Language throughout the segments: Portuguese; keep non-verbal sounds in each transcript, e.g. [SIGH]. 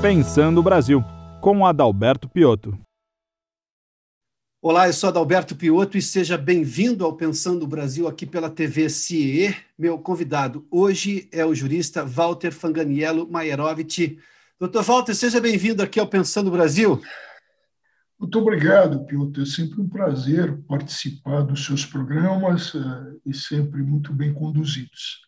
Pensando o Brasil, com Adalberto Piotto. Olá, eu sou Adalberto Piotto e seja bem-vindo ao Pensando o Brasil aqui pela TV CIE. Meu convidado hoje é o jurista Walter Fanganiello Maierovitch. Doutor Walter, seja bem-vindo aqui ao Pensando o Brasil. Muito obrigado, Piotr. É sempre um prazer participar dos seus programas uh, e sempre muito bem conduzidos.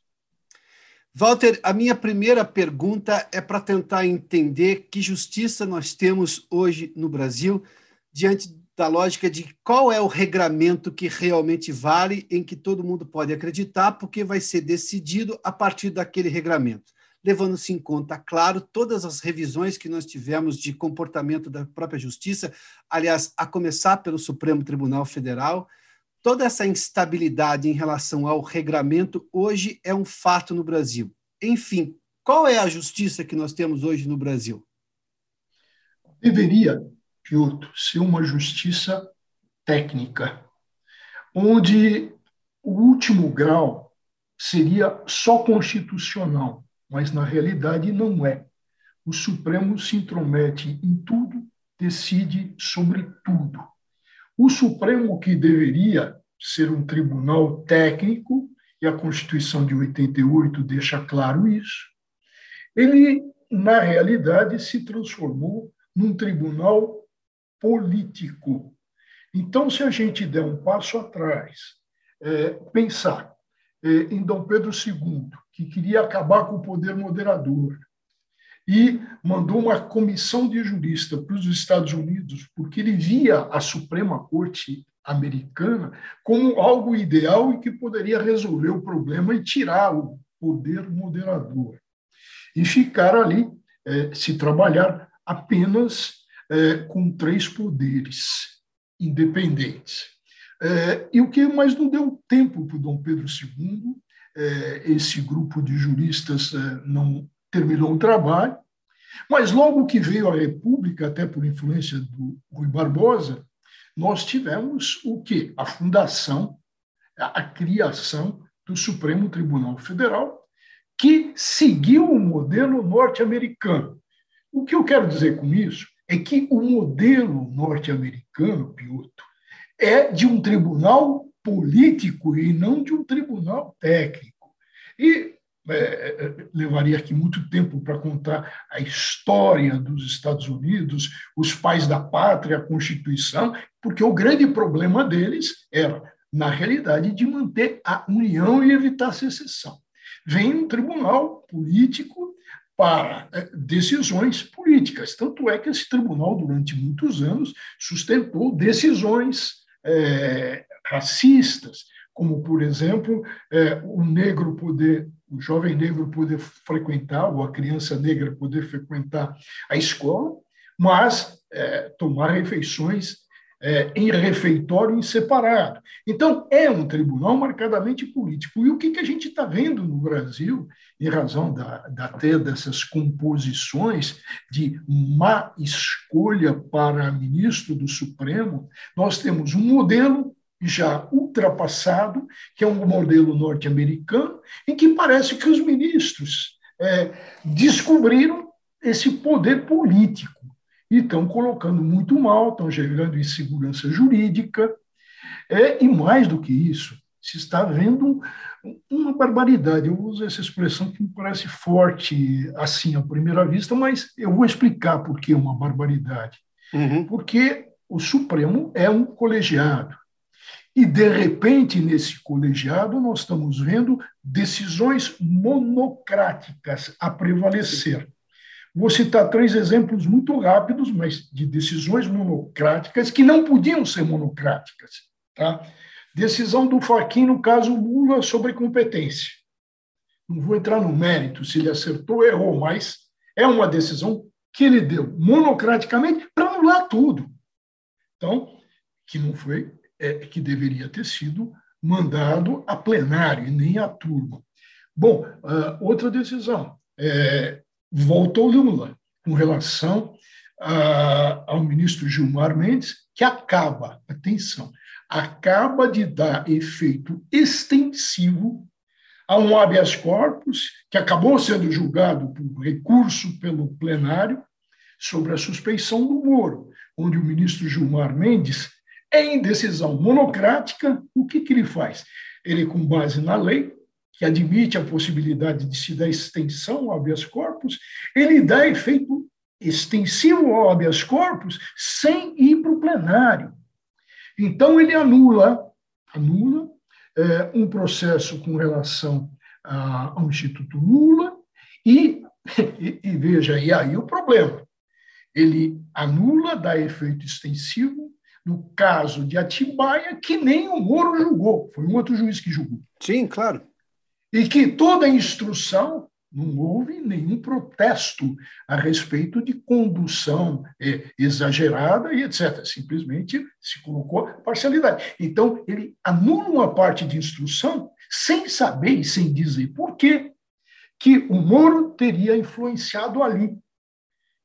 Walter, a minha primeira pergunta é para tentar entender que justiça nós temos hoje no Brasil diante da lógica de qual é o regramento que realmente vale, em que todo mundo pode acreditar, porque vai ser decidido a partir daquele regramento, levando-se em conta, claro, todas as revisões que nós tivemos de comportamento da própria justiça, aliás, a começar pelo Supremo Tribunal Federal, Toda essa instabilidade em relação ao regramento hoje é um fato no Brasil. Enfim, qual é a justiça que nós temos hoje no Brasil? Deveria, Piotr, ser uma justiça técnica, onde o último grau seria só constitucional, mas na realidade não é. O Supremo se intromete em tudo, decide sobre tudo. O Supremo, que deveria ser um tribunal técnico, e a Constituição de 88 deixa claro isso, ele, na realidade, se transformou num tribunal político. Então, se a gente der um passo atrás, é, pensar é, em Dom Pedro II, que queria acabar com o poder moderador, e mandou uma comissão de juristas para os Estados Unidos, porque ele via a Suprema Corte americana como algo ideal e que poderia resolver o problema e tirar o poder moderador. E ficar ali, é, se trabalhar apenas é, com três poderes independentes. É, e o que mais não deu tempo para o Dom Pedro II, esse grupo de juristas não terminou o trabalho, mas logo que veio a República, até por influência do Rui Barbosa, nós tivemos o quê? A fundação, a, a criação do Supremo Tribunal Federal, que seguiu o modelo norte-americano. O que eu quero dizer com isso é que o modelo norte-americano, Piotr, é de um tribunal político e não de um tribunal técnico. E é, é, levaria aqui muito tempo para contar a história dos Estados Unidos, os pais da pátria, a Constituição, porque o grande problema deles era, na realidade, de manter a união e evitar a secessão. Vem um tribunal político para é, decisões políticas. Tanto é que esse tribunal, durante muitos anos, sustentou decisões é, racistas, como, por exemplo, é, o negro poder o jovem negro poder frequentar, ou a criança negra poder frequentar a escola, mas é, tomar refeições é, em refeitório em separado. Então, é um tribunal marcadamente político. E o que, que a gente está vendo no Brasil, em razão da, da, até dessas composições de má escolha para ministro do Supremo, nós temos um modelo já ultrapassado, que é um modelo norte-americano, em que parece que os ministros é, descobriram esse poder político e estão colocando muito mal, estão gerando insegurança jurídica, é, e mais do que isso, se está vendo uma barbaridade. Eu uso essa expressão que me parece forte assim à primeira vista, mas eu vou explicar por que é uma barbaridade. Uhum. Porque o Supremo é um colegiado. E, de repente, nesse colegiado, nós estamos vendo decisões monocráticas a prevalecer. Vou citar três exemplos muito rápidos, mas de decisões monocráticas que não podiam ser monocráticas. Tá? Decisão do Fachin no caso Lula sobre competência. Não vou entrar no mérito se ele acertou ou errou, mas é uma decisão que ele deu monocraticamente para anular tudo. Então, que não foi é, que deveria ter sido mandado a plenário e nem a turma. Bom, uh, outra decisão. É, volta ao Lula com relação a, ao ministro Gilmar Mendes, que acaba, atenção, acaba de dar efeito extensivo a um habeas corpus que acabou sendo julgado por recurso pelo plenário sobre a suspeição do Moro, onde o ministro Gilmar Mendes, em decisão monocrática, o que, que ele faz? Ele, com base na lei, que admite a possibilidade de se dar extensão ao habeas corpus, ele dá efeito extensivo ao habeas corpus sem ir para o plenário. Então, ele anula, anula é, um processo com relação a, ao Instituto Lula e, [LAUGHS] e, e veja, e aí o problema, ele anula, dá efeito extensivo no caso de Atibaia, que nem o Moro julgou, foi um outro juiz que julgou. Sim, claro. E que toda a instrução não houve nenhum protesto a respeito de condução é, exagerada e etc. Simplesmente se colocou parcialidade. Então, ele anula uma parte de instrução sem saber e sem dizer por quê que o Moro teria influenciado ali.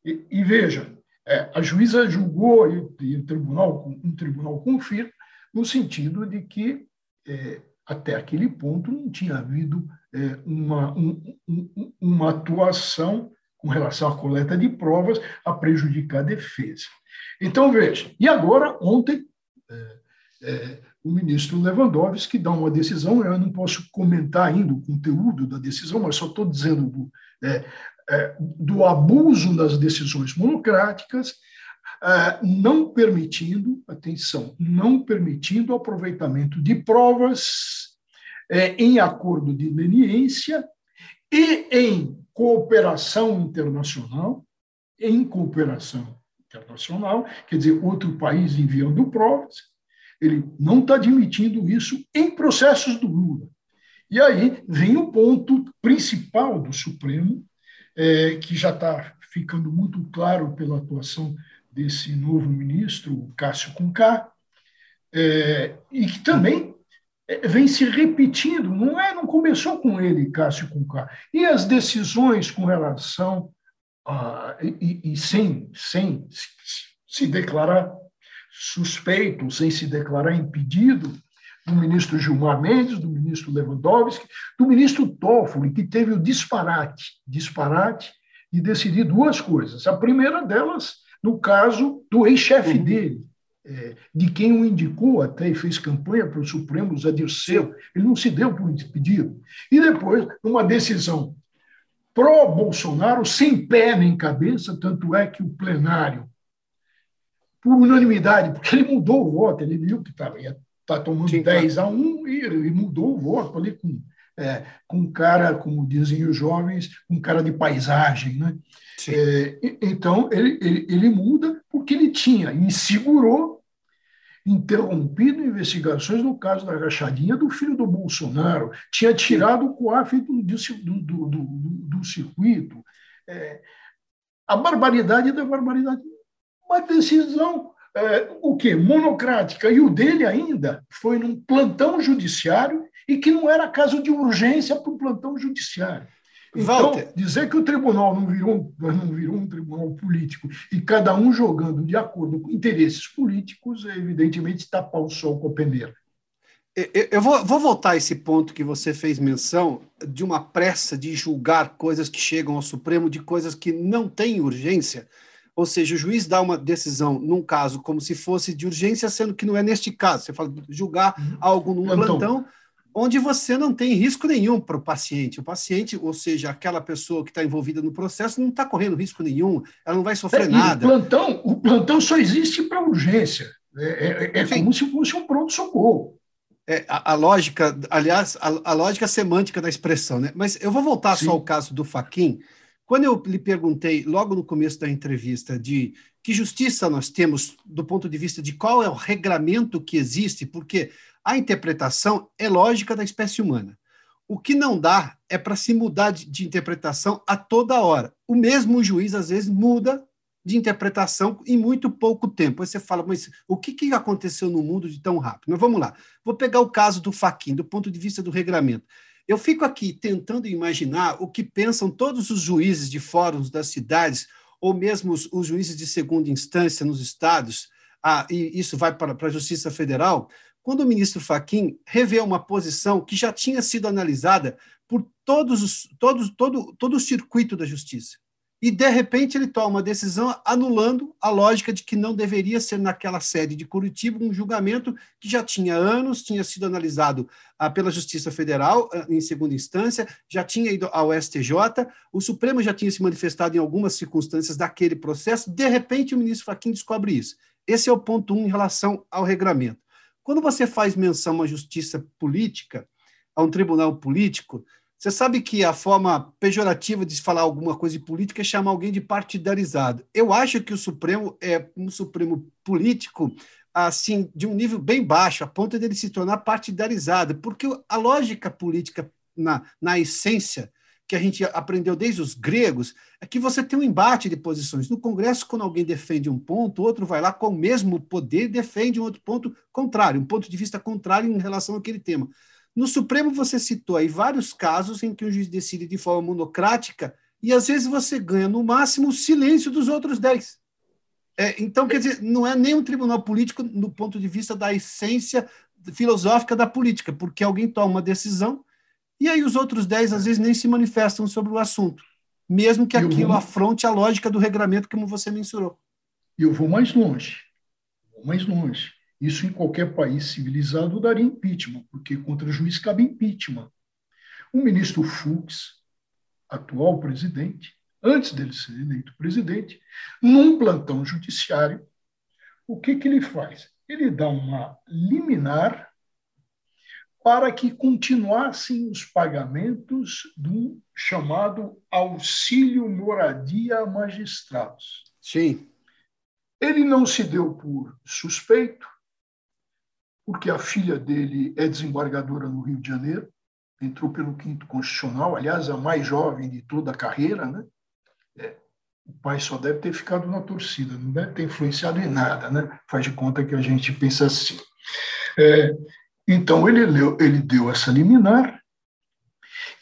E, e veja, é, a juíza julgou, e, e o tribunal, um tribunal confirma, no sentido de que é, até aquele ponto não tinha havido é, uma, um, um, uma atuação com relação à coleta de provas a prejudicar a defesa. Então, veja, e agora, ontem, é, é, o ministro Lewandowski dá uma decisão, eu não posso comentar ainda o conteúdo da decisão, mas só estou dizendo do, é, do abuso das decisões monocráticas, é, não permitindo, atenção, não permitindo o aproveitamento de provas é, em acordo de leniência e em cooperação internacional, em cooperação internacional, quer dizer, outro país enviando provas, ele não está admitindo isso em processos do Lula. E aí vem o ponto principal do Supremo, é, que já está ficando muito claro pela atuação desse novo ministro, Cássio Conká, é, e que também é, vem se repetindo, não é? Não começou com ele, Cássio Conká. E as decisões com relação a, e, e sem, sem se declarar suspeito, sem se declarar impedido, do ministro Gilmar Mendes, do ministro Lewandowski, do ministro Toffoli, que teve o disparate, disparate de decidir duas coisas. A primeira delas, no caso do ex-chefe uhum. dele, é, de quem o indicou até e fez campanha para o Supremo, Zé Dirceu, ele não se deu por impedido. E depois, numa decisão pró-Bolsonaro, sem pé nem cabeça, tanto é que o plenário, por unanimidade, porque ele mudou o voto, ele viu que estava tá tomando Sim, 10 a 1 e, e mudou o voto ali com, é, com cara, como dizem os jovens, um cara de paisagem. Né? É, então, ele, ele, ele muda porque ele tinha e segurou interrompido investigações no caso da rachadinha do filho do Bolsonaro, tinha tirado o COAF do, do, do, do, do circuito. É, a barbaridade da barbaridade. Uma decisão, é, o quê? Monocrática. E o dele ainda foi num plantão judiciário e que não era caso de urgência para o plantão judiciário. Então, Walter. dizer que o tribunal não virou, [LAUGHS] não virou um tribunal político e cada um jogando de acordo com interesses políticos, é evidentemente tapar o sol com a peneira. Eu vou, vou, voltar a esse ponto que você fez menção de uma pressa de julgar coisas que chegam ao Supremo, de coisas que não têm urgência. Ou seja, o juiz dá uma decisão num caso como se fosse de urgência, sendo que não é neste caso. Você fala julgar uhum. algo num plantão, plantão onde você não tem risco nenhum para o paciente. O paciente, ou seja, aquela pessoa que está envolvida no processo, não está correndo risco nenhum, ela não vai sofrer é, nada. O plantão, o plantão só existe para urgência. É, é, é como se fosse um pronto-socorro. É, a, a, lógica, aliás, a, a, lógica semântica da expressão, né? Mas eu vou voltar Sim. só ao caso do Faquin. Quando eu lhe perguntei, logo no começo da entrevista, de que justiça nós temos do ponto de vista de qual é o regramento que existe, porque a interpretação é lógica da espécie humana. O que não dá é para se mudar de, interpretação a toda hora. O mesmo juiz, às vezes, muda de interpretação em muito pouco tempo. Aí você fala, mas o que, que aconteceu no mundo de tão rápido? Mas vamos lá. Vou pegar o caso do Faquin, do ponto de vista do regramento. Eu fico aqui tentando imaginar o que pensam todos os juízes de fóruns das cidades, ou mesmo os, os juízes de segunda instância nos estados, ah, e isso vai para, para a Justiça Federal, quando o ministro Faquim revê uma posição que já tinha sido analisada por todos os, todos, todo, todo o circuito da justiça. E de repente ele toma uma decisão anulando a lógica de que não deveria ser naquela sede de Curitiba um julgamento que já tinha anos, tinha sido analisado ah, pela Justiça Federal ah, em segunda instância, já tinha ido ao STJ, o Supremo já tinha se manifestado em algumas circunstâncias daquele processo, de repente o ministro Fachin descobre isso. Esse é o ponto um em relação ao regramento. Quando você faz menção uma justiça política, a um tribunal político, você sabe que a forma pejorativa de falar alguma coisa de política é chamar alguém de partidarizado. Eu acho que o Supremo é um Supremo político assim de um nível bem baixo, a ponto de ele se tornar partidarizado, porque a lógica política na, na essência que a gente aprendeu desde os gregos é que você tem um embate de posições. No Congresso, quando alguém defende um ponto, outro vai lá com o mesmo poder e defende um outro ponto contrário, um ponto de vista contrário em relação àquele tema. No Supremo, você citou aí vários casos em que o juiz decide de forma monocrática e às vezes você ganha, no máximo, o silêncio dos outros dez. É, então, quer dizer, não é nem um tribunal político no ponto de vista da essência filosófica da política, porque alguém toma uma decisão e aí os outros dez, às vezes, nem se manifestam sobre o assunto, mesmo que aquilo vou... afronte a lógica do regramento, como você mensurou. E eu vou mais longe. Vou mais longe. Isso em qualquer país civilizado daria impeachment, porque contra o juiz cabe impeachment. O ministro Fux, atual presidente, antes dele ser eleito presidente, num plantão judiciário, o que, que ele faz? Ele dá uma liminar para que continuassem os pagamentos do chamado auxílio moradia a magistrados. Sim. Ele não se deu por suspeito, porque a filha dele é desembargadora no Rio de Janeiro, entrou pelo quinto constitucional, aliás, a mais jovem de toda a carreira, né? É, o pai só deve ter ficado na torcida, não deve ter influenciado em nada, né? Faz de conta que a gente pensa assim. É, então, ele, leu, ele deu essa liminar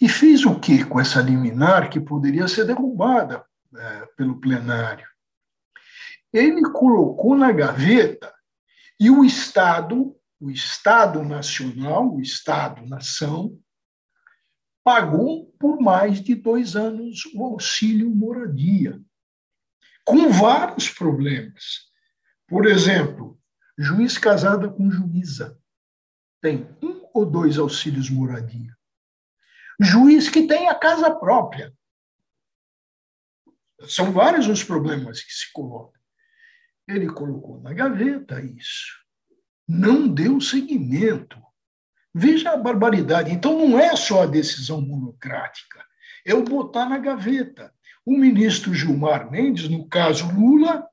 e fez o que com essa liminar que poderia ser derrubada é, pelo plenário? Ele colocou na gaveta e o Estado o Estado Nacional, o Estado-nação, pagou por mais de dois anos o auxílio moradia, com vários problemas. Por exemplo, juiz casado com juíza tem um ou dois auxílios moradia. Juiz que tem a casa própria. São vários os problemas que se colocam. Ele colocou na gaveta isso não deu seguimento. Veja a barbaridade. Então, não é só a decisão monocrática, é o botar na gaveta. O ministro Gilmar Mendes, no caso Lula,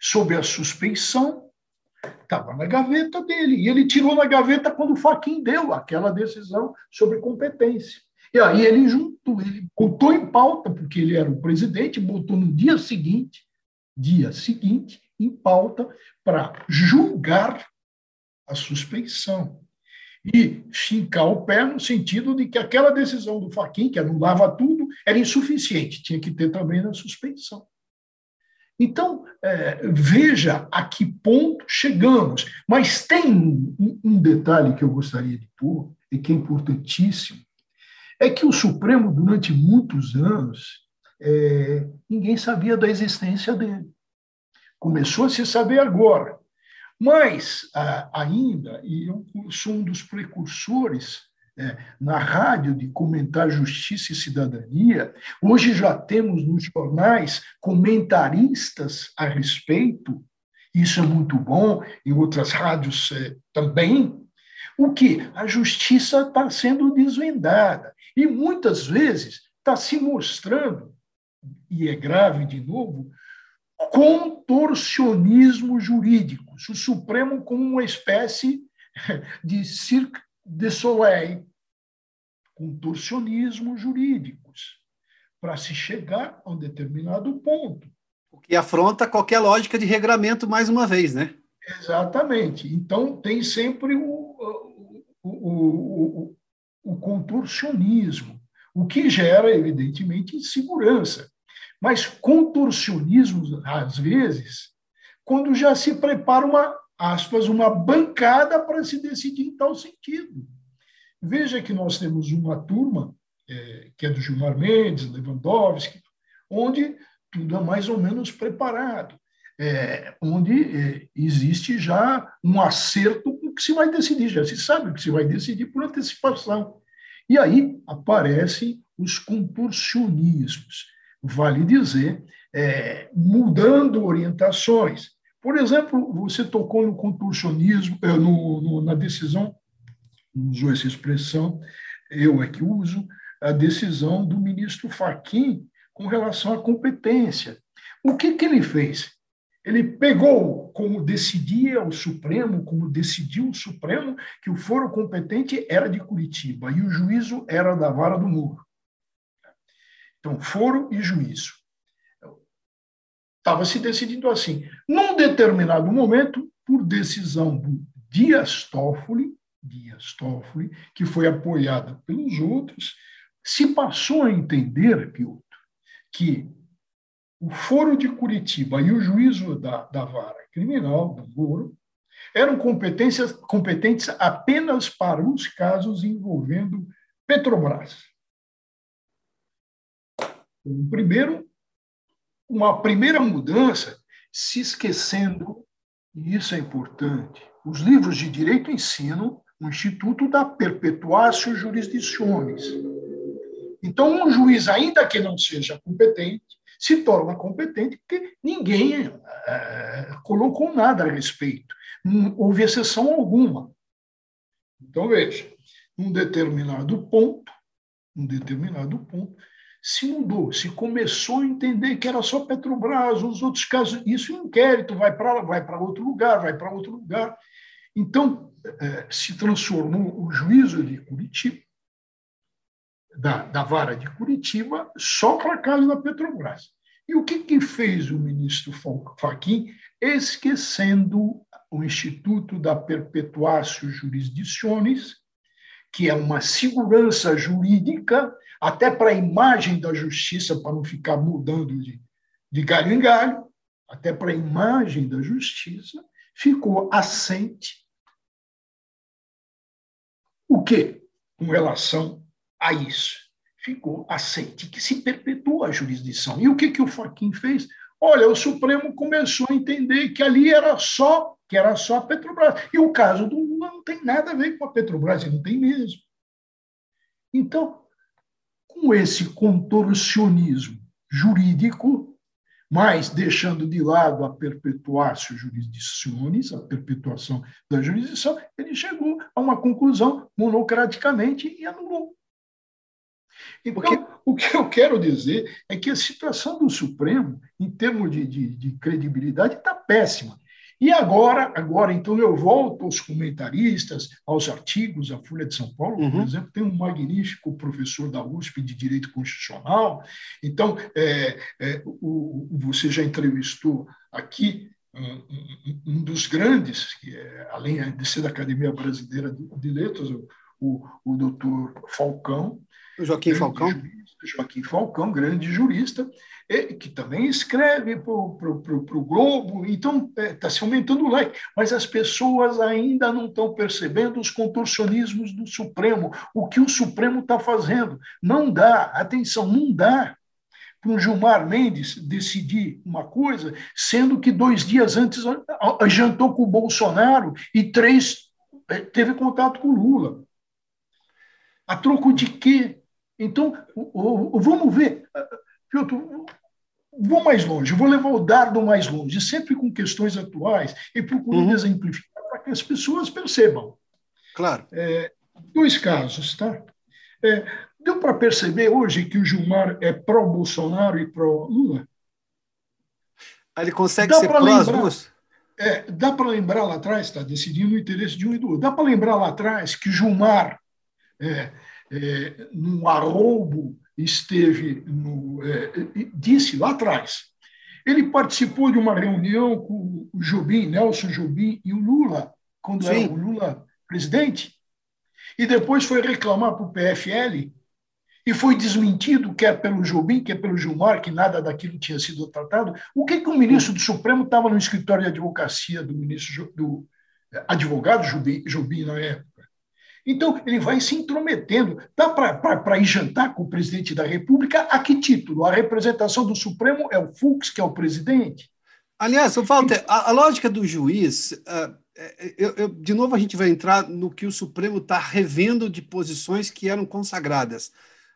sob a suspeição, estava na gaveta dele. E ele tirou na gaveta quando o Faquin deu aquela decisão sobre competência. E aí ele juntou, ele botou em pauta, porque ele era o presidente, botou no dia seguinte, dia seguinte, em pauta para julgar a suspeição e fincar o pé no sentido de que aquela decisão do Faquin, que anulava tudo, era insuficiente, tinha que ter também na suspeição. Então, é, veja a que ponto chegamos. Mas tem um, um detalhe que eu gostaria de pôr, e que é importantíssimo, é que o Supremo, durante muitos anos, é, ninguém sabia da existência dele. Começou a se saber agora. Mas, ainda, e eu sou um dos precursores é, na rádio de comentar justiça e cidadania, hoje já temos nos jornais comentaristas a respeito, isso é muito bom, em outras rádios é, também. O que? A justiça está sendo desvendada e muitas vezes está se mostrando, e é grave de novo, contorcionismo jurídico, o Supremo como uma espécie de Cirque de Soleil, contorcionismo jurídicos, para se chegar a um determinado ponto. O que afronta qualquer lógica de regramento, mais uma vez, né? Exatamente. Então, tem sempre o, o, o, o, o contorcionismo, o que gera, evidentemente, insegurança mas contorcionismo, às vezes, quando já se prepara uma, aspas, uma bancada para se decidir em tal sentido. Veja que nós temos uma turma, é, que é do Gilmar Mendes, Lewandowski, onde tudo é mais ou menos preparado, é, onde é, existe já um acerto com o que se vai decidir, já se sabe o que se vai decidir por antecipação. E aí aparecem os contorcionismos, vale dizer, é, mudando orientações. Por exemplo, você tocou no contorcionismo, é, no, no, na decisão, usou essa expressão, eu é que uso, a decisão do ministro Faquim com relação à competência. O que, que ele fez? Ele pegou, como decidia o Supremo, como decidiu o Supremo, que o foro competente era de Curitiba e o juízo era da vara do muro. Então, foro e juízo. Estava se decidindo assim. Num determinado momento, por decisão do Dias Toffoli, Dias Toffoli, que foi apoiada pelos outros, se passou a entender, Piotr, que o foro de Curitiba e o juízo da, da vara criminal, do Moro, eram competências, competentes apenas para os casos envolvendo Petrobras. Um primeiro, uma primeira mudança, se esquecendo, e isso é importante, os livros de direito ensinam o Instituto da Perpetuatio Jurisdicionis. Então, um juiz, ainda que não seja competente, se torna competente porque ninguém é, colocou nada a respeito. Não houve exceção alguma. Então, veja, num determinado ponto, um determinado ponto, se mudou, se começou a entender que era só Petrobras, os outros casos, isso inquérito vai para vai para outro lugar, vai para outro lugar. Então, é, se transformou o juízo de Curitiba da, da vara de Curitiba só para caso da Petrobras. E o que, que fez o ministro Fachin, esquecendo o Instituto da Perpetuatio Jurisdicionis, que é uma segurança jurídica, até para a imagem da justiça, para não ficar mudando de, de galho em galho, até para a imagem da justiça, ficou assente o quê? Com relação a isso. Ficou aceite que se perpetua a jurisdição. E o que, que o Faquin fez? Olha, o Supremo começou a entender que ali era só que era só a Petrobras. E o caso do Lula não tem nada a ver com a Petrobras, e não tem mesmo. Então, com esse contorcionismo jurídico, mas deixando de lado a perpetuatio jurisdicionis, a perpetuação da jurisdição, ele chegou a uma conclusão monocraticamente e anulou. Então, Porque... o que eu quero dizer é que a situação do Supremo, em termos de, de, de credibilidade, está péssima. E agora, agora, então, eu volto aos comentaristas, aos artigos, a Folha de São Paulo, uhum. por exemplo, tem um magnífico professor da USP de Direito Constitucional. Então, é, é, o, você já entrevistou aqui um, um, dos grandes, que é, além de ser da Academia Brasileira de, de Letras, o, o, o doutor Falcão, o Joaquim Falcão? Jurista, Joaquim Falcão, grande jurista, que também escreve para o Globo, então está é, se aumentando o like, mas as pessoas ainda não estão percebendo os contorcionismos do Supremo, o que o Supremo está fazendo. Não dá, atenção, não dá para o Gilmar Mendes decidir uma coisa, sendo que dois dias antes jantou com o Bolsonaro e três é, teve contato com o Lula. A troco de quê? Então, vamos ver. Piotr, vou mais longe, vou levar o dardo mais longe, sempre com questões atuais e procurando uhum. exemplificar para que as pessoas percebam. Claro. É, dois casos, tá? É, deu para perceber hoje que o Gilmar é pró-Bolsonaro e pró-Lula? Ele consegue dá ser pró as duas? É, dá para lembrar lá atrás, está decidindo o interesse de um e do outro. Dá para lembrar lá atrás que Gilmar é, é, num arrobo, esteve no, é, disse lá atrás. Ele participou de uma reunião com o Jobim, Nelson Jobim e o Lula, quando Sim. era o Lula presidente, e depois foi reclamar para o PFL e foi desmentido, quer pelo Jobim, quer pelo Gilmar, que nada daquilo tinha sido tratado. O que, que o ministro do Supremo estava no escritório de advocacia do ministro do advogado Jobim, Jobim na época? Então, ele vai se intrometendo. Dá para ir jantar com o presidente da República? A que título? A representação do Supremo é o Fux, que é o presidente? Aliás, Walter, a, a lógica do juiz. Uh, eu, eu, de novo, a gente vai entrar no que o Supremo está revendo de posições que eram consagradas.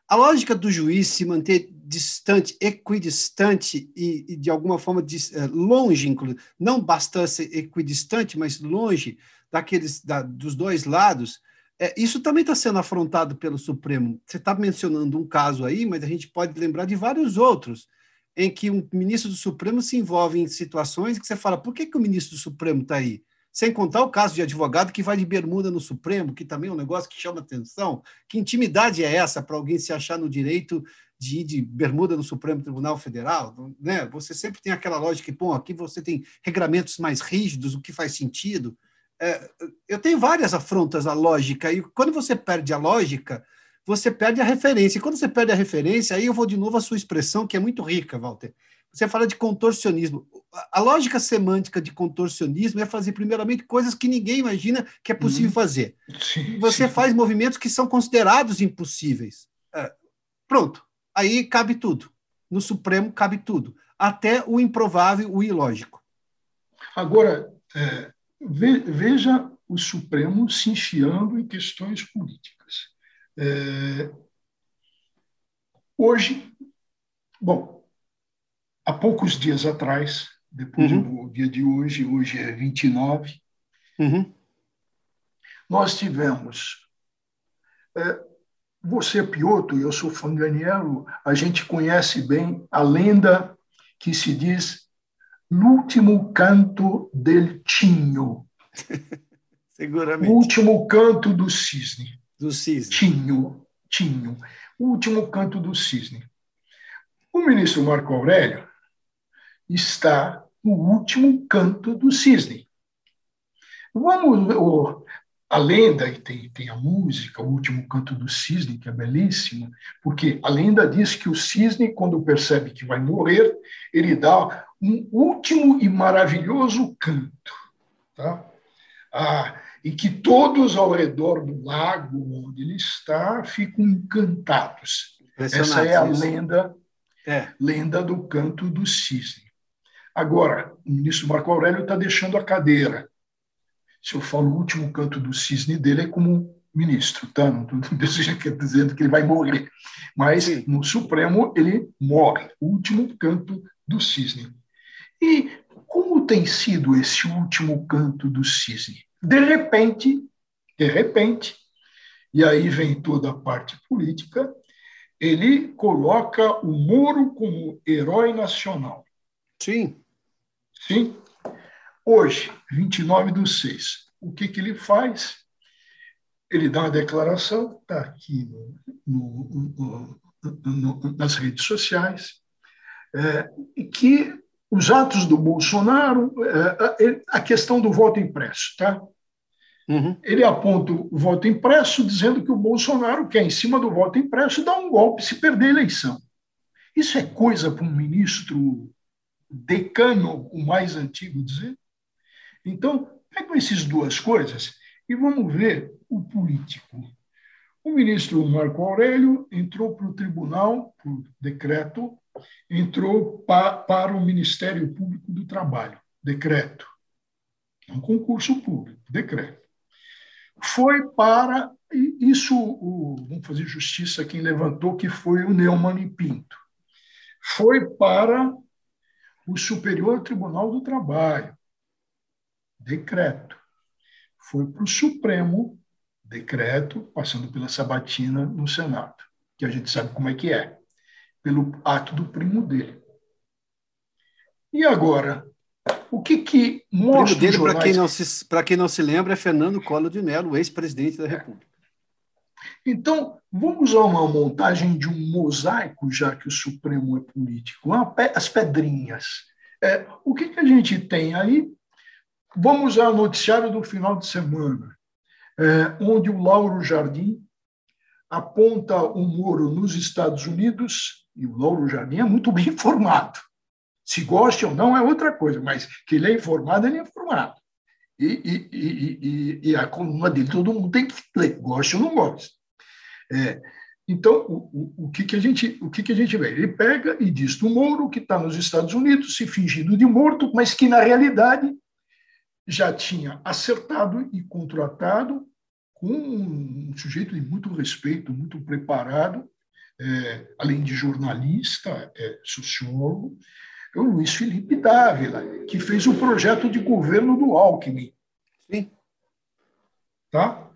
A lógica do juiz se manter distante, equidistante e, e de alguma forma eh, longe, inclusive, não bastante equidistante, mas longe daqueles da, dos dois lados, é, isso também está sendo afrontado pelo Supremo. Você está mencionando um caso aí, mas a gente pode lembrar de vários outros em que um ministro do Supremo se envolve em situações que você fala, por que, que o ministro do Supremo está aí? Sem contar o caso de advogado que vai de bermuda no Supremo, que também é um negócio que chama atenção. Que intimidade é essa para alguém se achar no direito de ir de bermuda no Supremo Tribunal Federal? Né? Você sempre tem aquela lógica que, bom, aqui você tem regramentos mais rígidos, o que faz sentido. É, eu tenho várias afrontas à lógica, e quando você perde a lógica, você perde a referência. E quando você perde a referência, aí eu vou de novo à sua expressão, que é muito rica, Walter. Você fala de contorcionismo. A lógica semântica de contorcionismo é fazer, primeiramente, coisas que ninguém imagina que é possível uhum. fazer. Sim, você sim. faz movimentos que são considerados impossíveis. É, pronto. Aí cabe tudo. No Supremo cabe tudo. Até o improvável, o ilógico. Agora, é, veja o Supremo se enfiando em questões políticas. É, hoje, bom, há poucos dias atrás, depois uhum. do dia de hoje, hoje é 29, uhum. nós tivemos. É, você é Piotto, eu sou Fanganiello, a gente conhece bem a lenda que se diz L'ultimo canto del Tinho. [LAUGHS] Seguramente. O último canto do cisne. Do cisne. Tinho, Tinho. O último canto do cisne. O ministro Marco Aurélio está no último canto do cisne. Vamos, o, a lenda, e tem, tem a música, o último canto do cisne, que é belíssima, porque a lenda diz que o cisne, quando percebe que vai morrer, ele dá um último e maravilhoso canto. Tá? Ah, e que todos ao redor do lago onde ele está ficam encantados. Essa é a isso. lenda, é. lenda do canto do cisne. Agora, o ministro Marco Aurélio está deixando a cadeira. Se eu falo o último canto do cisne dele, é como ministro, tá? Não [LAUGHS] estou dizendo que ele vai morrer. Mas Sim. no Supremo ele morre, o último canto do cisne. E como tem sido esse último canto do cisne? De repente, de repente, e aí vem toda a parte política, ele coloca o Moro como herói nacional. Sim. Sim? Hoje, 29 do 6, o que, que ele faz? Ele dá uma declaração, está aqui no, no, no, nas redes sociais, é, que os atos do Bolsonaro, é, a questão do voto impresso, tá? Uhum. Ele aponta o voto impresso, dizendo que o Bolsonaro quer, em cima do voto impresso, dar um golpe se perder a eleição. Isso é coisa para um ministro decano, o mais antigo dizer. Então, pegam essas duas coisas e vamos ver o político. O ministro Marco Aurélio entrou para o tribunal, por decreto, entrou pa, para o Ministério Público do Trabalho, decreto. Um concurso público, decreto. Foi para. Isso, o, vamos fazer justiça, quem levantou, que foi o Neumann Pinto. Foi para o Superior Tribunal do Trabalho, decreto. Foi para o Supremo, decreto, passando pela sabatina no Senado, que a gente sabe como é que é, pelo ato do primo dele. E agora, o que que mostra o primo dele, para quem, não se, quem não se lembra, é Fernando Collor de Mello, ex-presidente da República. Então, vamos a uma montagem de um mosaico, já que o Supremo é político, as pedrinhas. É, o que, que a gente tem aí? Vamos ao noticiário do final de semana, é, onde o Lauro Jardim aponta o Moro nos Estados Unidos, e o Lauro Jardim é muito bem [LAUGHS] informado. Se gosta ou não é outra coisa, mas que ele é informado, ele é informado. E, e, e, e, a coluna dele todo mundo tem que ler, gosta ou não gosta. É, então, o, o, o, que, que, a gente, o que, que a gente vê? Ele pega e diz do Moro, que está nos Estados Unidos, se fingindo de morto, mas que, na realidade, já tinha acertado e contratado com um sujeito de muito respeito, muito preparado, é, além de jornalista, é, sociólogo, é o Luiz Felipe Dávila, que fez o projeto de governo do Alckmin. Sim. Tá?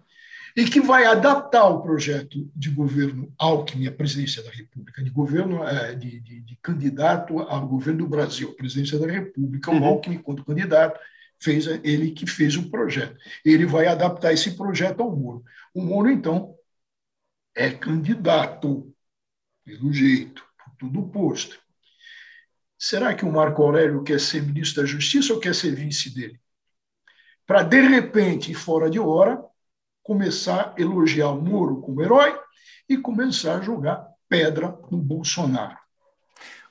E que vai adaptar o projeto de governo Alckmin à presidência da República, de governo é, de, de, de, candidato ao governo do Brasil, à presidência da República, uhum. o Alckmin, quanto candidato, fez ele que fez o projeto. Ele vai adaptar esse projeto ao Moro. O Moro, então, é candidato, pelo jeito, por tudo posto. Será que o Marco Aurélio quer ser ministro da Justiça ou quer ser vice dele? Para, de repente, fora de hora, começar a elogiar o Moro como herói e começar a jogar pedra no Bolsonaro.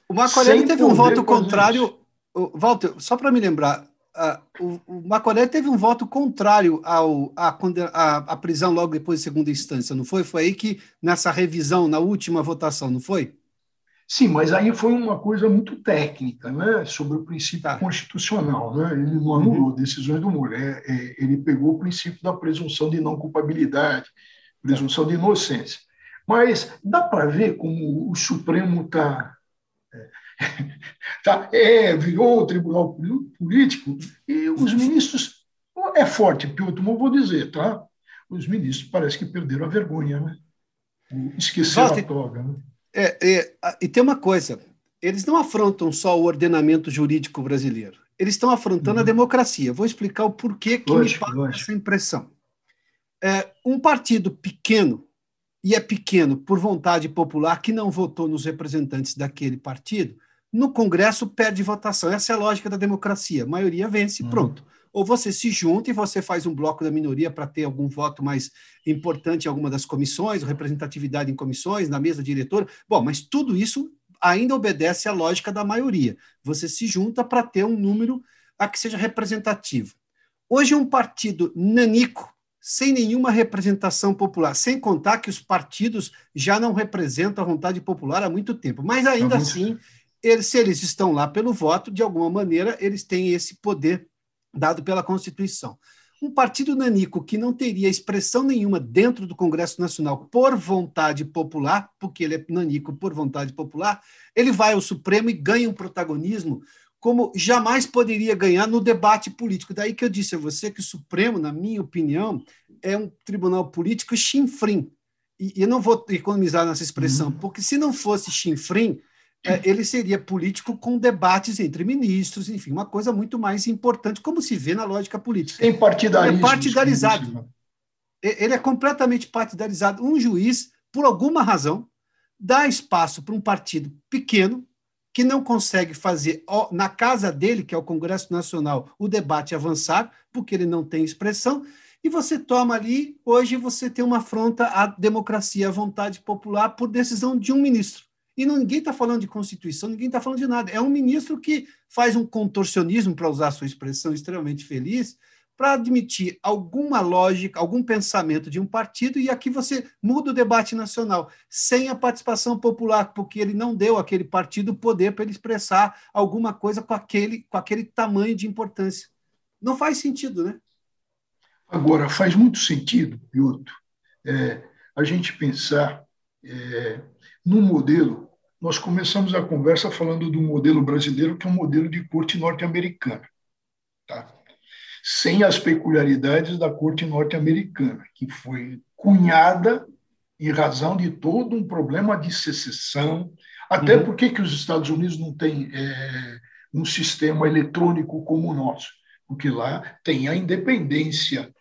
O Marco Aurélio teve um voto contrário. Walter, só para me lembrar, o, o Macolé teve um voto contrário ao, à, à, à prisão logo depois de segunda instância, não foi? Foi aí que, nessa revisão, na última votação, não foi? Sim, mas aí foi uma coisa muito técnica, né, sobre o princípio tá. constitucional. Né? Ele não anulou uhum. decisões do Moro, é, é, ele pegou o princípio da presunção de não culpabilidade, presunção de inocência. Mas dá para ver como o Supremo está [LAUGHS] tá? É, virou o tribunal político e os ministros. É forte, Piotr, não vou dizer, tá? Os ministros parece que perderam a vergonha, né? Esqueceram Nossa, a toga. Né? É, é, e tem uma coisa: eles não afrontam só o ordenamento jurídico brasileiro, eles estão afrontando uhum. a democracia. Vou explicar o porquê que lógico, me passa essa impressão. É, um partido pequeno, e é pequeno por vontade popular, que não votou nos representantes daquele partido, no Congresso perde votação. Essa é a lógica da democracia. A maioria vence, uhum. pronto. Ou você se junta e você faz um bloco da minoria para ter algum voto mais importante em alguma das comissões, representatividade em comissões, na mesa diretora. Bom, mas tudo isso ainda obedece à lógica da maioria. Você se junta para ter um número a que seja representativo. Hoje, um partido nanico, sem nenhuma representação popular, sem contar que os partidos já não representam a vontade popular há muito tempo, mas ainda assim eles, se eles estão lá pelo voto, de alguma maneira, eles têm esse poder dado pela Constituição. Um partido nanico que não teria expressão nenhuma dentro do Congresso Nacional por vontade popular, porque ele é nanico por vontade popular, ele vai ao Supremo e ganha um protagonismo como jamais poderia ganhar no debate político. Daí que eu disse a você que o Supremo, na minha opinião, é um tribunal político chinfrim. E eu não vou economizar nessa expressão, uhum. porque se não fosse chinfrim, ele seria político com debates entre ministros, enfim, uma coisa muito mais importante, como se vê na lógica política. Tem partidarismo. Ele é partidarizado. Ele é completamente partidarizado. Um juiz, por alguma razão, dá espaço para um partido pequeno que não consegue fazer na casa dele, que é o Congresso Nacional, o debate avançar, porque ele não tem expressão, e você toma ali, hoje você tem uma afronta à democracia, à vontade popular, por decisão de um ministro. E não, ninguém está falando de Constituição, ninguém está falando de nada. É um ministro que faz um contorcionismo, para usar a sua expressão extremamente feliz, para admitir alguma lógica, algum pensamento de um partido, e aqui você muda o debate nacional, sem a participação popular, porque ele não deu àquele partido poder para ele expressar alguma coisa com aquele, com aquele tamanho de importância. Não faz sentido, né? Agora, faz muito sentido, Piotr, é, a gente pensar é, no modelo nós começamos a conversa falando do modelo brasileiro, que é um modelo de corte norte-americana, tá? sem as peculiaridades da corte norte-americana, que foi cunhada em razão de todo um problema de secessão, até uhum. porque que os Estados Unidos não têm é, um sistema eletrônico como o nosso, porque lá tem a independência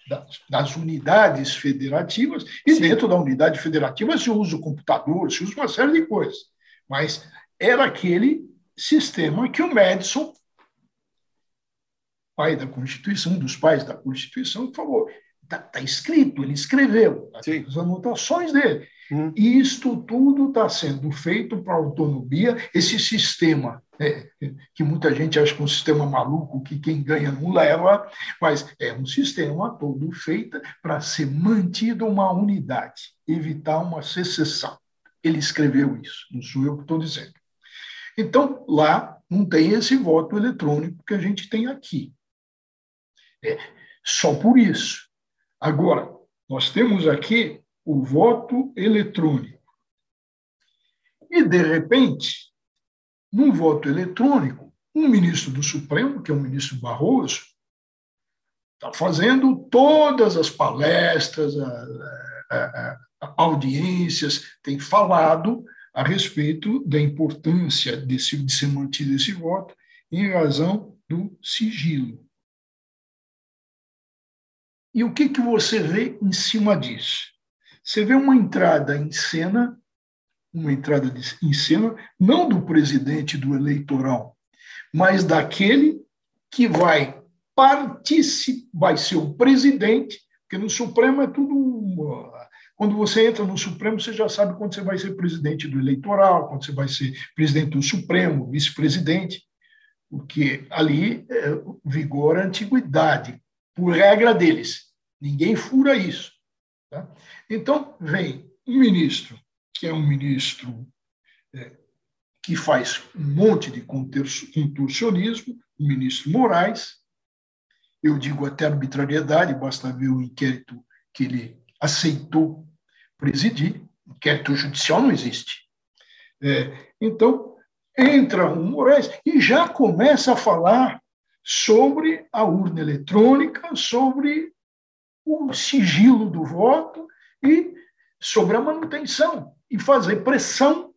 das, unidades federativas, e Sim. dentro da unidade federativa se usa o computador, se usa uma série de coisas. Mas era aquele sistema que o Madison, pai da Constituição, um dos pais da Constituição, falou: está tá escrito, ele escreveu, tá as anotações dele. Hum. E isto tudo está sendo feito para autonomia, esse sistema, né, que muita gente acha que é um sistema maluco, que quem ganha não leva, mas é um sistema todo feito para ser mantido uma unidade, evitar uma secessão. Ele escreveu isso, não sou eu que estou dizendo. Então, lá não tem esse voto eletrônico que a gente tem aqui. É, só por isso. Agora, nós temos aqui o voto eletrônico. E, de repente, num voto eletrônico, um ministro do Supremo, que é o ministro Barroso, está fazendo todas as palestras, a, a, a, audiências, tem falado a respeito da importância desse, de ser mantido esse voto em razão do sigilo. E o que, que você vê em cima disso? Você vê uma entrada em cena, uma entrada em cena, não do presidente do eleitoral, mas daquele que vai participar, vai ser o presidente, porque no Supremo é tudo. Quando você entra no Supremo, você já sabe quando você vai ser presidente do eleitoral, quando você vai ser presidente do Supremo, vice-presidente, porque ali é, vigora a antiguidade por regra deles. Ninguém fura isso. Tá? Então, vem um ministro, que é um ministro é, que faz um monte de contorcionismo, o ministro Moraes, eu digo até arbitrariedade, basta ver o inquérito que ele aceitou presidir, inquérito judicial não existe. É, então, entra o Moraes e já começa a falar sobre a urna eletrônica, sobre o sigilo do voto e sobre a manutenção e fazer pressão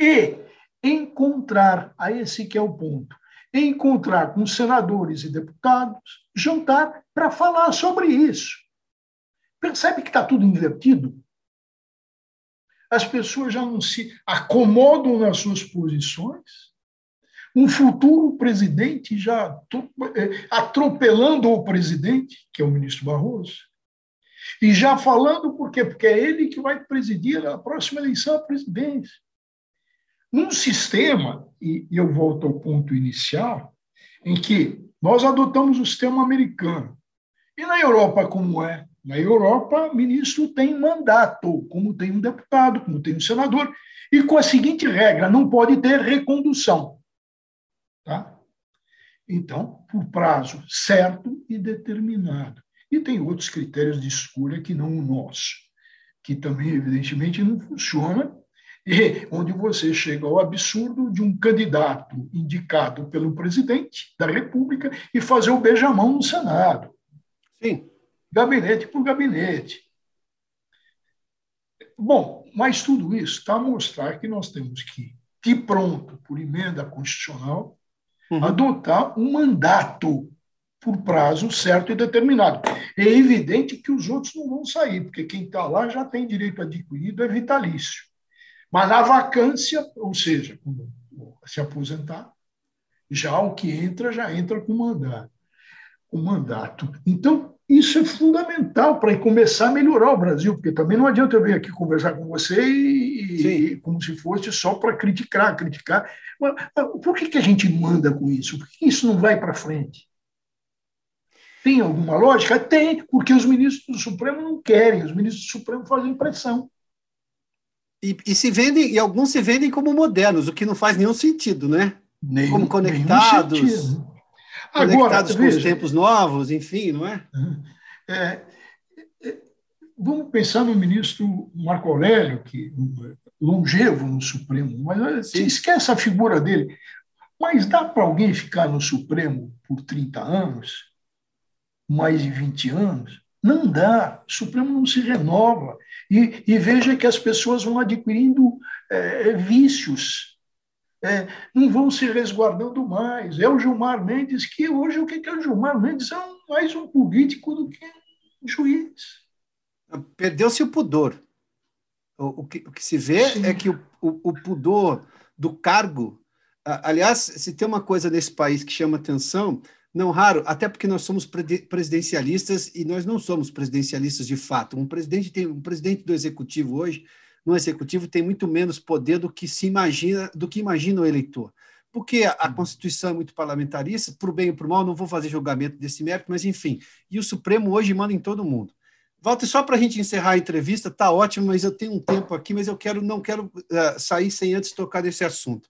e encontrar, a esse que é o ponto, encontrar com senadores e deputados, juntar para falar sobre isso. Percebe que está tudo invertido? As pessoas já não se acomodam nas suas posições, um futuro presidente já é, atropelando o presidente, que é o ministro Barroso, e já falando por quê? Porque é ele que vai presidir a próxima eleição à presidência. Num sistema, e eu volto ao ponto inicial, em que nós adotamos o sistema americano. E na Europa, como é? Na Europa, ministro tem mandato, como tem um deputado, como tem um senador, e com a seguinte regra: não pode ter recondução. Tá? Então, por prazo certo e determinado. E tem outros critérios de escolha que não o nosso, que também, evidentemente, não funciona, e onde você chega ao absurdo de um candidato indicado pelo presidente da República e fazer o beijamão no Senado. Sim. Gabinete por gabinete. Bom, mas tudo isso está a mostrar que nós temos que, de pronto, por emenda constitucional, uhum. adotar um mandato por prazo certo e determinado. É evidente que os outros não vão sair, porque quem está lá já tem direito adquirido, é vitalício. Mas na vacância, ou seja, quando se aposentar, já o que entra, já entra com mandato. Com mandato. Então, isso é fundamental para começar a melhorar o Brasil, porque também não adianta eu vir aqui conversar com você e, e como se fosse só para criticar, criticar. Mas, por que, que a gente manda com isso? Por que isso não vai para frente? Tem alguma lógica? Tem, porque os ministros do Supremo não querem, os ministros do Supremo fazem pressão. E, e se vendem, e alguns se vendem como modernos, o que não faz nenhum sentido, né? Nenhum, como conectados conectados com os tempos novos, enfim, não é? é? é? Vamos pensar no ministro Marco Aurélio, que longevo no Supremo, mas Sim. esquece a figura dele. Mas dá para alguém ficar no Supremo por 30 anos, mais de 20 anos? Não dá. O Supremo não se renova. E, e veja que as pessoas vão adquirindo é, vícios é, não vão se resguardando mais. É o Gilmar Mendes, que hoje o que é o Gilmar Mendes? É um, mais um político do que um juiz. Perdeu-se o pudor. O, o, que, o que se vê Sim. é que o, o, o pudor do cargo. Aliás, se tem uma coisa nesse país que chama atenção, não raro, até porque nós somos presidencialistas e nós não somos presidencialistas de fato. Um presidente tem um presidente do executivo hoje, no executivo tem muito menos poder do que se imagina, do que imagina o eleitor. Porque a, a Constituição é muito parlamentarista, por bem ou por mal, não vou fazer julgamento desse mérito, mas enfim. E o Supremo hoje manda em todo mundo. Walter, só para a gente encerrar a entrevista, tá ótimo, mas eu tenho um tempo aqui, mas eu quero não quero uh, sair sem antes tocar desse assunto.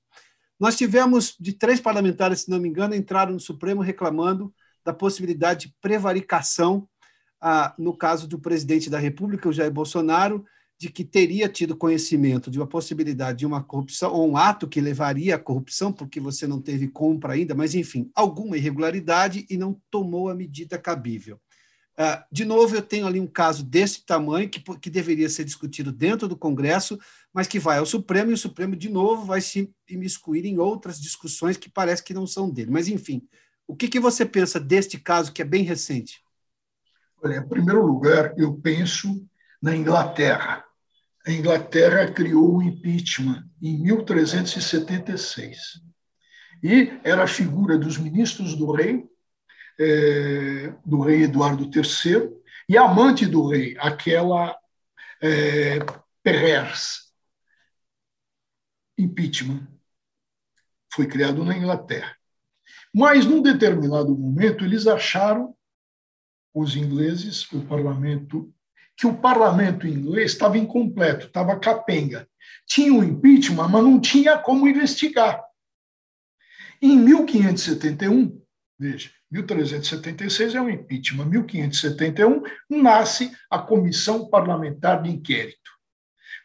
Nós tivemos, de três parlamentares, se não me engano, entraram no Supremo reclamando da possibilidade de prevaricação, ah, no caso do presidente da República, o Jair Bolsonaro, de que teria tido conhecimento de uma possibilidade de uma corrupção, ou um ato que levaria à corrupção, porque você não teve compra ainda, mas, enfim, alguma irregularidade e não tomou a medida cabível. Ah, de novo, eu tenho ali um caso desse tamanho que, que deveria ser discutido dentro do Congresso, mas que vai ao Supremo e o Supremo, de novo, vai se imiscuir em outras discussões que parece que não são dele. Mas, enfim, o que, que você pensa deste caso que é bem recente? Olha, em primeiro lugar, eu penso na Inglaterra. A Inglaterra criou o impeachment em 1376. E era a figura dos ministros do rei é, do rei Eduardo III, e amante do rei, aquela é. Impeachment. Foi criado na Inglaterra. Mas, num determinado momento, eles acharam, os ingleses, o parlamento, que o parlamento inglês estava incompleto, estava capenga. Tinha o impeachment, mas não tinha como investigar. Em 1571, veja, 1376 é um impeachment. 1571 nasce a Comissão Parlamentar de Inquérito.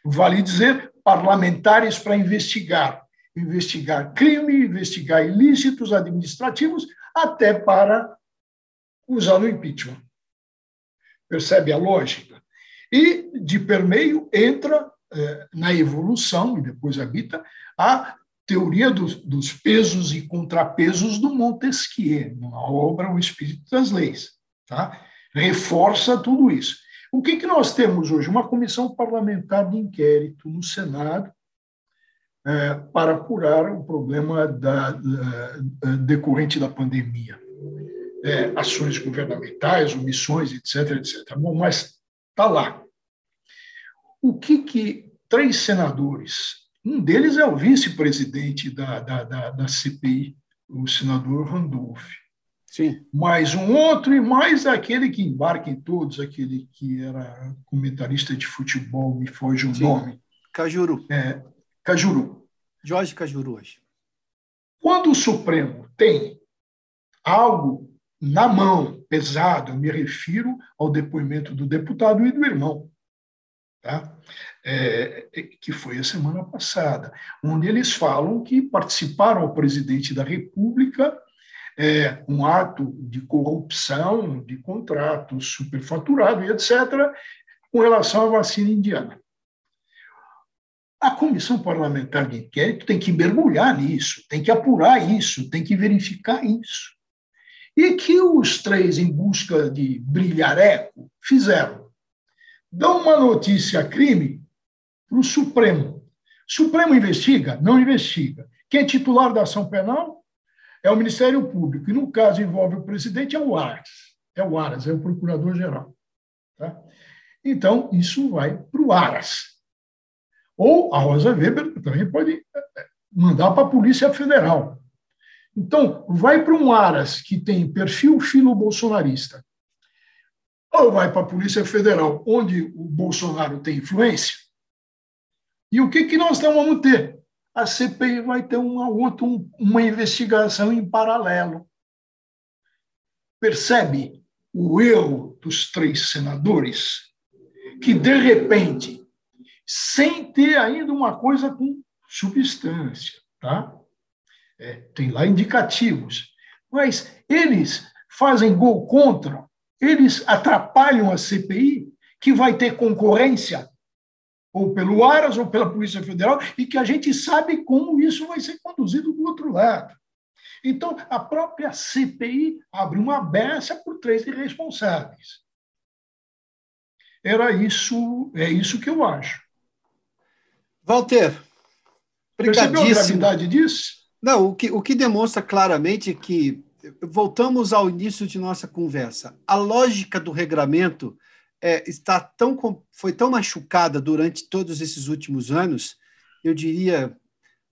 Vale dizer, parlamentares para investigar. Investigar crime, investigar ilícitos administrativos, até para usar no impeachment. Percebe a lógica? E, de permeio, entra eh, na evolução, e depois habita, a teoria dos, dos, pesos e contrapesos do Montesquieu, na obra O Espírito das Leis. Tá? Reforça tudo isso. O que, que nós temos hoje? Uma comissão parlamentar de inquérito no Senado é, para apurar o problema da, da, decorrente da pandemia. É, ações governamentais, omissões, etc, etc. Bom, mas está lá. O que, que três senadores um deles é o vice-presidente da, da, da, da, CPI, o senador Randolph. Sim. Mais um outro e mais aquele que embarca em todos, aquele que era comentarista de futebol, me foge o Sim. nome. Cajuru. É, Cajuru. Jorge Cajuru hoje. Quando o Supremo tem algo na mão pesado, eu me refiro ao depoimento do deputado e do irmão tá? É, é, que foi a semana passada, onde eles falam que participaram ao presidente da República é, um ato de corrupção, de contrato superfaturado e etc., com relação à vacina indiana. A comissão parlamentar de inquérito tem que mergulhar nisso, tem que apurar isso, tem que verificar isso. E que os três, em busca de brilhareco, fizeram dão uma notícia crime para o Supremo. Supremo investiga? Não investiga. Quem é titular da ação penal é o Ministério Público. E no caso envolve o presidente, é o Aras. É o Aras, é o procurador-geral. Tá? Então, isso vai para o Aras. Ou a Rosa Weber também pode é, é, mandar para a Polícia Federal. Então, vai para um Aras que tem perfil filo-bolsonarista, ou vai para a Polícia Federal, onde o Bolsonaro tem influência. E o que, que nós vamos ter? A CPI vai ter uma outra uma investigação em paralelo. Percebe o erro dos três senadores que, de repente, sem ter ainda uma coisa com substância, tá? É, tem lá indicativos, mas eles fazem gol contra eles atrapalham a CPI, que vai ter concorrência, ou pelo Aras ou pela Polícia Federal, e que a gente sabe como isso vai ser conduzido do outro lado. Então, a própria CPI abre uma beça por três irresponsáveis. Era isso, é isso que eu acho. Walter, Percebeu a gravidade disso? Não, o que, o que demonstra claramente que voltamos ao início de nossa conversa. A lógica do regramento é, está tão, foi tão machucada durante todos esses últimos anos, eu diria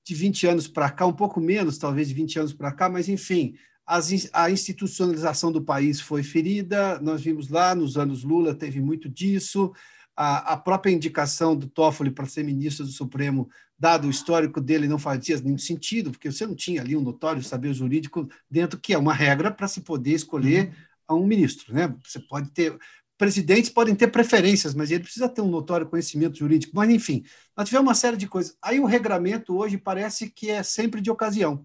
de 20 anos para cá, um pouco menos, talvez de 20 anos para cá, mas enfim, as, a institucionalização do país foi ferida, nós vimos lá nos anos Lula, teve muito disso, a, a própria indicação do Toffoli para ser ministro do Supremo, dado o histórico dele, não fazia nenhum sentido, porque você não tinha ali um notório saber jurídico dentro, que é uma regra para se poder escolher uhum. um ministro. Né? Você pode ter presidentes podem ter preferências, mas ele precisa ter um notório conhecimento jurídico. Mas, enfim, nós tivemos uma série de coisas. Aí o regramento hoje parece que é sempre de ocasião.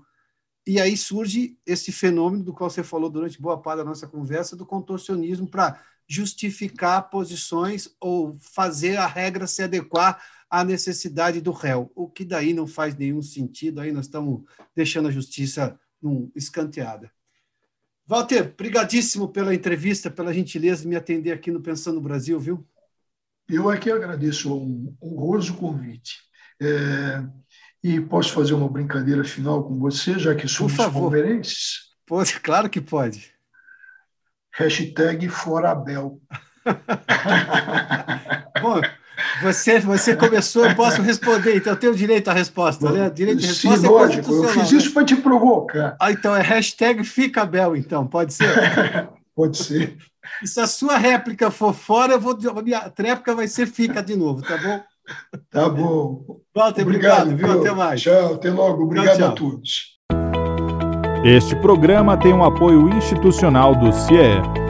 E aí surge esse fenômeno do qual você falou durante boa parte da nossa conversa, do contorcionismo para justificar posições ou fazer a regra se adequar à necessidade do réu, o que daí não faz nenhum sentido, aí nós estamos deixando a justiça num, escanteada. Walter, brigadíssimo pela entrevista, pela gentileza de me atender aqui no Pensando no Brasil, viu? Eu é que agradeço um honroso convite. É, e posso fazer uma brincadeira final com você, já que somos palmeirenses? Pode, claro que pode. Hashtag Forabel. [LAUGHS] Bom, você, você começou, eu posso responder, então eu tenho direito à resposta, né? Direito de resposta Sim, é lógico, eu fiz isso para te provocar. Ah, então é hashtag Fica Bel, então, pode ser? [LAUGHS] pode ser. E se a sua réplica for fora, eu vou, a minha tréplica vai ser Fica de novo, tá bom? Tá bom. Walter, obrigado, obrigado viu? Até mais. Tchau, até logo. Obrigado tchau, tchau. a todos. Este programa tem um apoio institucional do CIE.